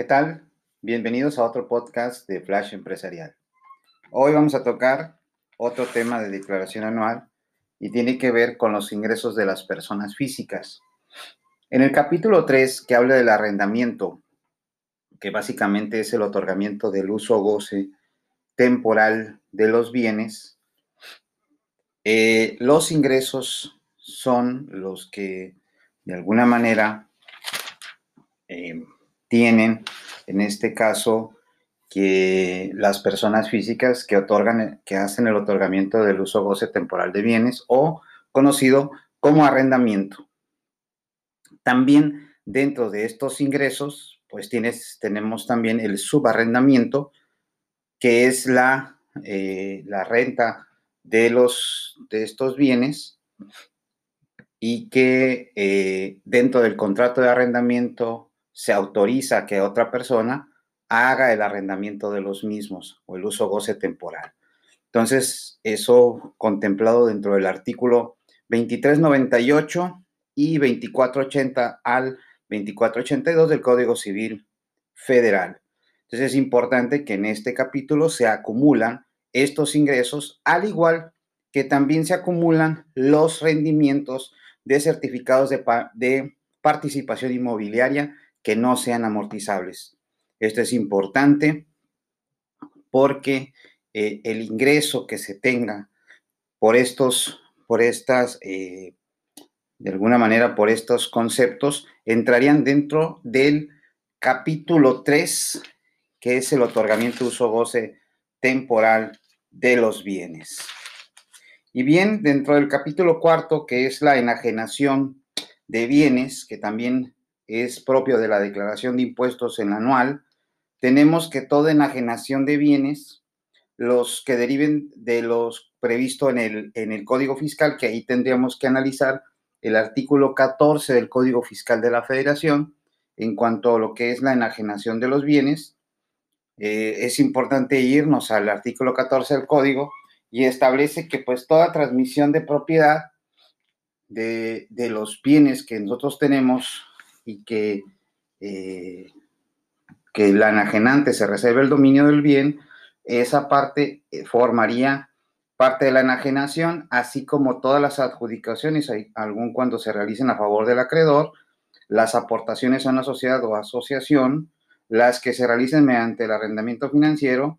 ¿Qué tal? Bienvenidos a otro podcast de Flash Empresarial. Hoy vamos a tocar otro tema de declaración anual y tiene que ver con los ingresos de las personas físicas. En el capítulo 3, que habla del arrendamiento, que básicamente es el otorgamiento del uso o goce temporal de los bienes, eh, los ingresos son los que de alguna manera eh, tienen, en este caso, que las personas físicas que otorgan, que hacen el otorgamiento del uso goce temporal de bienes o conocido como arrendamiento. También dentro de estos ingresos, pues tienes, tenemos también el subarrendamiento, que es la, eh, la renta de, los, de estos bienes y que eh, dentro del contrato de arrendamiento se autoriza que otra persona haga el arrendamiento de los mismos o el uso goce temporal. Entonces, eso contemplado dentro del artículo 2398 y 2480 al 2482 del Código Civil Federal. Entonces, es importante que en este capítulo se acumulan estos ingresos, al igual que también se acumulan los rendimientos de certificados de, de participación inmobiliaria que no sean amortizables. Esto es importante porque eh, el ingreso que se tenga por estos, por estas, eh, de alguna manera, por estos conceptos, entrarían dentro del capítulo 3, que es el otorgamiento uso goce temporal de los bienes. Y bien, dentro del capítulo cuarto, que es la enajenación de bienes, que también es propio de la declaración de impuestos en anual, tenemos que toda enajenación de bienes, los que deriven de los previsto en el, en el Código Fiscal, que ahí tendríamos que analizar el artículo 14 del Código Fiscal de la Federación, en cuanto a lo que es la enajenación de los bienes, eh, es importante irnos al artículo 14 del Código y establece que pues toda transmisión de propiedad de, de los bienes que nosotros tenemos y que, eh, que el enajenante se reserve el dominio del bien, esa parte eh, formaría parte de la enajenación, así como todas las adjudicaciones, algún cuando se realicen a favor del acreedor, las aportaciones a una sociedad o asociación, las que se realicen mediante el arrendamiento financiero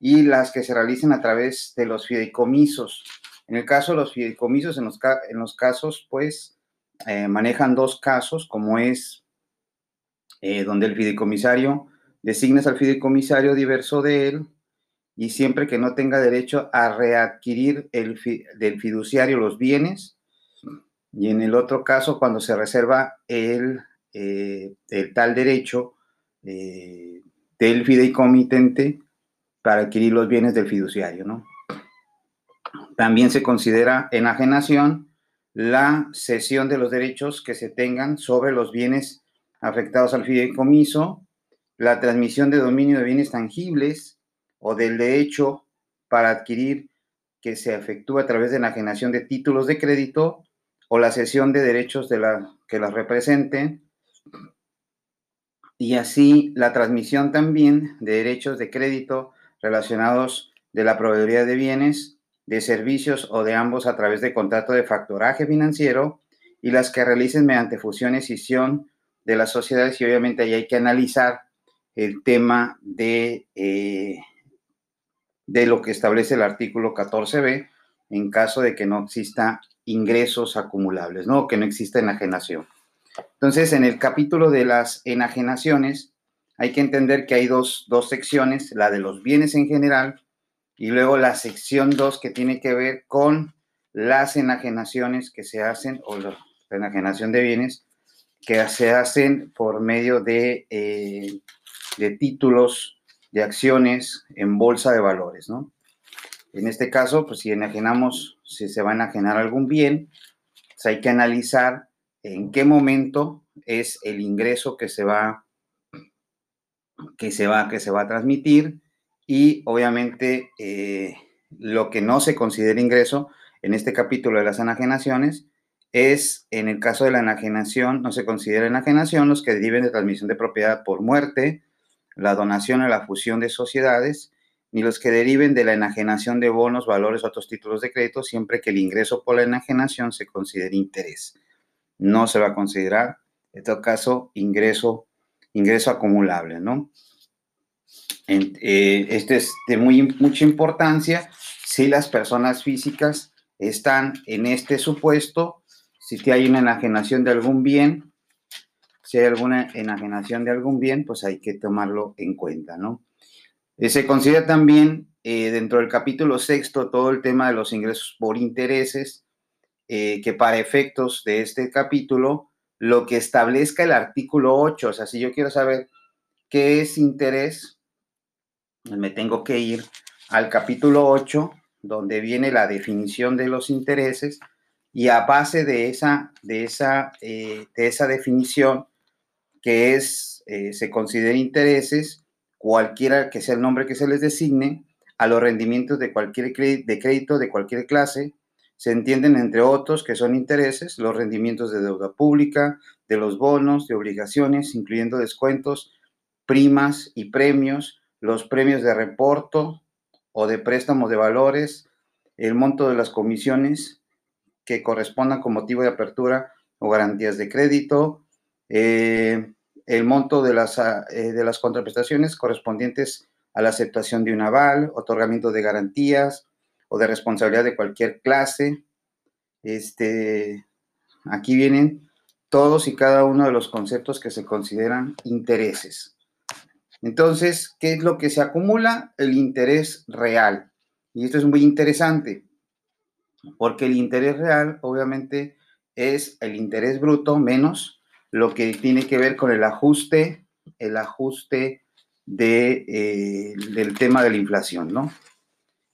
y las que se realicen a través de los fideicomisos. En el caso de los fideicomisos, en los, en los casos, pues, eh, manejan dos casos, como es eh, donde el fideicomisario designas al fideicomisario diverso de él y siempre que no tenga derecho a readquirir el del fiduciario los bienes. Y en el otro caso, cuando se reserva el, eh, el tal derecho del fideicomitente para adquirir los bienes del fiduciario, ¿no? También se considera enajenación la cesión de los derechos que se tengan sobre los bienes afectados al fideicomiso, la transmisión de dominio de bienes tangibles o del derecho para adquirir que se efectúa a través de la enajenación de títulos de crédito o la cesión de derechos de la, que las representen. Y así la transmisión también de derechos de crédito relacionados de la proveeduría de bienes de servicios o de ambos a través de contrato de factoraje financiero y las que realicen mediante fusión y escisión de las sociedades y obviamente ahí hay que analizar el tema de, eh, de lo que establece el artículo 14b en caso de que no exista ingresos acumulables, ¿no? Que no exista enajenación. Entonces, en el capítulo de las enajenaciones, hay que entender que hay dos, dos secciones, la de los bienes en general y luego la sección 2 que tiene que ver con las enajenaciones que se hacen, o la enajenación de bienes, que se hacen por medio de, eh, de títulos de acciones en bolsa de valores, ¿no? En este caso, pues si enajenamos, si se va a enajenar algún bien, pues hay que analizar en qué momento es el ingreso que se va, que se va, que se va a transmitir, y obviamente eh, lo que no se considera ingreso en este capítulo de las enajenaciones es, en el caso de la enajenación, no se considera enajenación los que deriven de transmisión de propiedad por muerte, la donación o la fusión de sociedades, ni los que deriven de la enajenación de bonos, valores o otros títulos de crédito, siempre que el ingreso por la enajenación se considere interés. No se va a considerar, en todo caso, ingreso, ingreso acumulable, ¿no? Eh, este es de muy, mucha importancia si las personas físicas están en este supuesto, si hay una enajenación de algún bien, si hay alguna enajenación de algún bien, pues hay que tomarlo en cuenta, ¿no? Eh, se considera también eh, dentro del capítulo sexto todo el tema de los ingresos por intereses, que para efectos de este capítulo, lo que establezca el artículo 8, o sea, si yo quiero saber qué es interés, me tengo que ir al capítulo 8, donde viene la definición de los intereses, y a base de esa, de esa, eh, de esa definición, que es, eh, se considera intereses, cualquiera que sea el nombre que se les designe, a los rendimientos de cualquier de crédito de cualquier clase, se entienden entre otros que son intereses, los rendimientos de deuda pública, de los bonos, de obligaciones, incluyendo descuentos, primas y premios, los premios de reporto o de préstamos de valores, el monto de las comisiones que correspondan con motivo de apertura o garantías de crédito, eh, el monto de las, eh, de las contraprestaciones correspondientes a la aceptación de un aval, otorgamiento de garantías o de responsabilidad de cualquier clase. Este, aquí vienen todos y cada uno de los conceptos que se consideran intereses. Entonces, ¿qué es lo que se acumula? El interés real. Y esto es muy interesante, porque el interés real, obviamente, es el interés bruto menos lo que tiene que ver con el ajuste, el ajuste eh, del tema de la inflación, ¿no?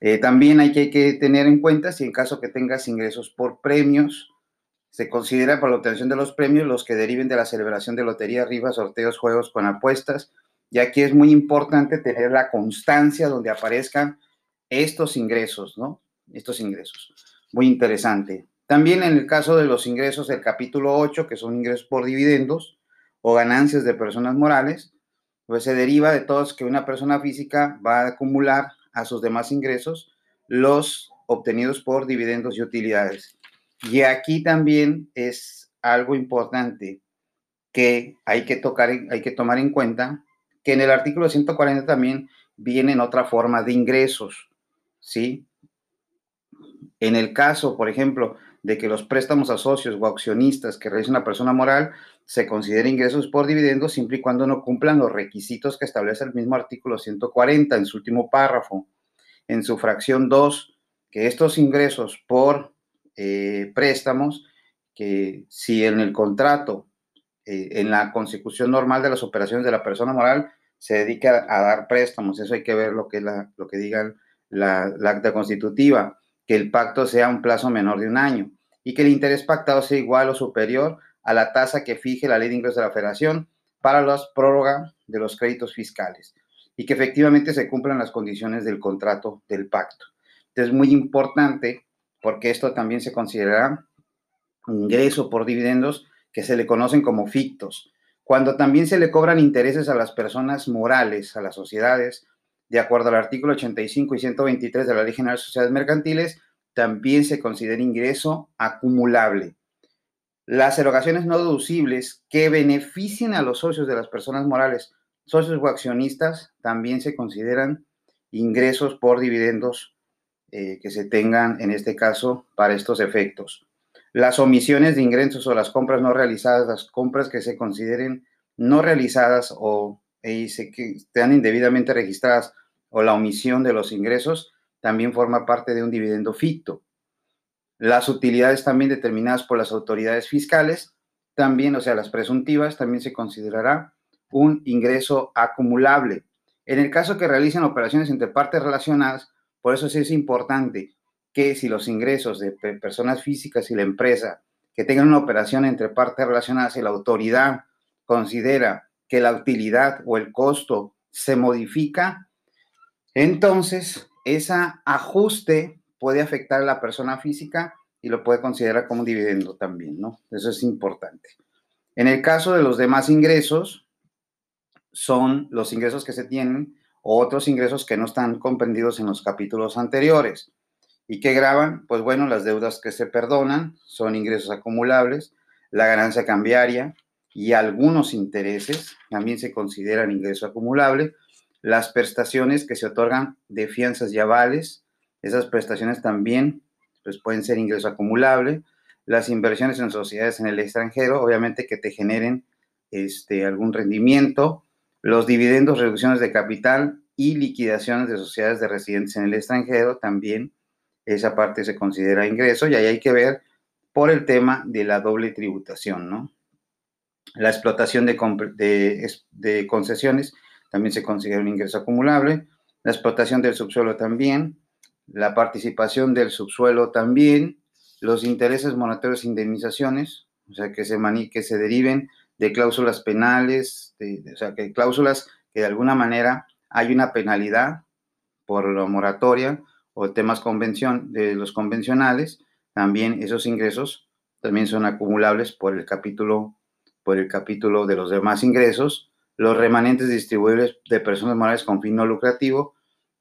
Eh, también hay que, tener en cuenta si en caso que tengas ingresos por premios, se considera para la obtención de los premios los que deriven de la celebración de lotería, rifas, sorteos, juegos con apuestas, y aquí es muy importante tener la constancia donde aparezcan estos ingresos, ¿no? Estos ingresos. Muy interesante. También en el caso de los ingresos del capítulo 8, que son ingresos por dividendos o ganancias de personas morales, pues se deriva de todos que una persona física va a acumular a sus demás ingresos los obtenidos por dividendos y utilidades. Y aquí también es algo importante que hay que, tocar, hay que tomar en cuenta que en el artículo 140 también vienen otra forma de ingresos, ¿sí? En el caso, por ejemplo, de que los préstamos a socios o accionistas que realiza una persona moral se consideren ingresos por dividendos siempre y cuando no cumplan los requisitos que establece el mismo artículo 140 en su último párrafo, en su fracción 2, que estos ingresos por eh, préstamos, que si en el contrato eh, en la consecución normal de las operaciones de la persona moral se dedica a, dar préstamos. Eso hay que ver lo que, la, lo que diga la, acta constitutiva, que el pacto sea un plazo menor de un año y que el interés pactado sea igual o superior a la tasa que fije la ley de ingresos de la federación para la prórroga de los créditos fiscales y que efectivamente se cumplan las condiciones del contrato del pacto. Entonces, es muy importante porque esto también se considera ingreso por dividendos que se le conocen como fictos, cuando también se le cobran intereses a las personas morales, a las sociedades, de acuerdo al artículo 85 y 123 de la Ley General de Sociedades Mercantiles, también se considera ingreso acumulable. Las erogaciones no deducibles que beneficien a los socios de las personas morales, socios o accionistas, también se consideran ingresos por dividendos eh, que se tengan, en este caso, para estos efectos. Las omisiones de ingresos o las compras no realizadas, las compras que se consideren no realizadas o eh, que estén indebidamente registradas o la omisión de los ingresos también forma parte de un dividendo ficto. Las utilidades también determinadas por las autoridades fiscales, también, o sea, las presuntivas, también se considerará un ingreso acumulable. En el caso que realicen operaciones entre partes relacionadas, por eso sí es importante que si los ingresos de personas físicas y la empresa que tengan una operación entre partes relacionadas y la autoridad considera que la utilidad o el costo se modifica, entonces ese ajuste puede afectar a la persona física y lo puede considerar como dividendo también, ¿no? Eso es importante. En el caso de los demás ingresos, son los ingresos que se tienen o otros ingresos que no están comprendidos en los capítulos anteriores. ¿Y qué graban? Pues bueno, las deudas que se perdonan son ingresos acumulables, la ganancia cambiaria y algunos intereses también se consideran ingreso acumulable, las prestaciones que se otorgan de fianzas y avales, esas prestaciones también pues pueden ser ingreso acumulable, las inversiones en sociedades en el extranjero, obviamente que te generen este, algún rendimiento, los dividendos, reducciones de capital y liquidaciones de sociedades de residentes en el extranjero, también esa parte se considera ingreso y ahí hay que ver por el tema de la doble tributación, ¿no? La explotación de, concesiones también se considera un ingreso acumulable, la explotación del subsuelo también, la participación del subsuelo también, los intereses monetarios e indemnizaciones, o sea, que se, que se deriven de cláusulas penales, o sea, que cláusulas que de alguna manera hay una penalidad por la moratoria o temas convención, de los convencionales, también esos ingresos también son acumulables por el capítulo, por el capítulo de los demás ingresos, los remanentes distribuibles de personas morales con fin no lucrativo,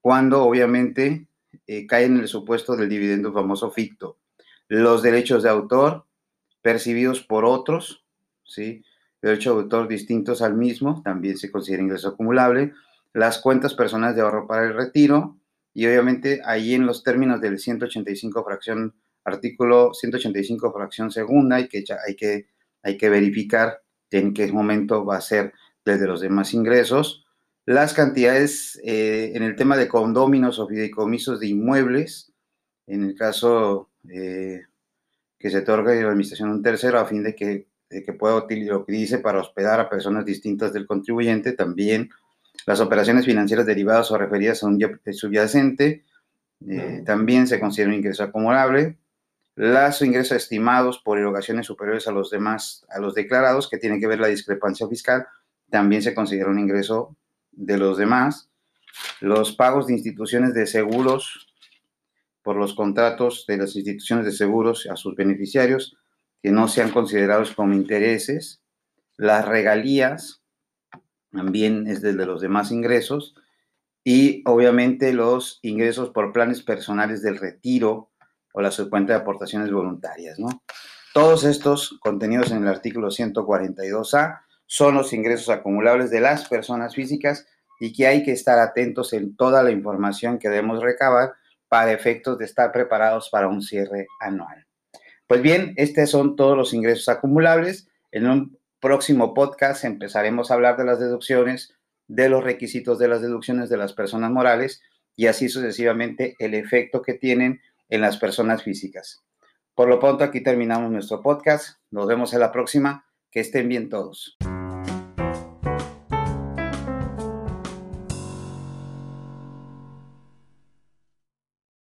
cuando obviamente eh, cae en el supuesto del dividendo famoso ficto. Los derechos de autor percibidos por otros, ¿sí? Derechos de autor distintos al mismo, también se considera ingreso acumulable. Las cuentas personales de ahorro para el retiro, y obviamente ahí en los términos del 185 fracción, artículo 185 fracción segunda, hay que, hay que, hay que verificar en qué momento va a ser desde los demás ingresos. Las cantidades eh, en el tema de condóminos o fideicomisos de inmuebles, en el caso eh, que se otorga la administración un tercero a fin de que, de que pueda utilizar lo que dice para hospedar a personas distintas del contribuyente, también las operaciones financieras derivadas o referidas a un subyacente eh, también se considera un ingreso acumulable. Los ingresos estimados por erogaciones superiores a los demás, a los declarados, que tienen que ver la discrepancia fiscal, también se considera un ingreso de los demás. Los pagos de instituciones de seguros por los contratos de las instituciones de seguros a sus beneficiarios que no sean considerados como intereses. Las regalías también es desde los demás ingresos y obviamente los ingresos por planes personales del retiro o la subcuenta de aportaciones voluntarias, ¿no? Todos estos contenidos en el artículo 142A son los ingresos acumulables de las personas físicas y que hay que estar atentos en toda la información que debemos recabar para efectos de estar preparados para un cierre anual. Pues bien, estos son todos los ingresos acumulables. En un próximo podcast empezaremos a hablar de las deducciones, de los requisitos de las deducciones de las personas morales y así sucesivamente el efecto que tienen en las personas físicas. Por lo pronto aquí terminamos nuestro podcast. Nos vemos en la próxima. Que estén bien todos.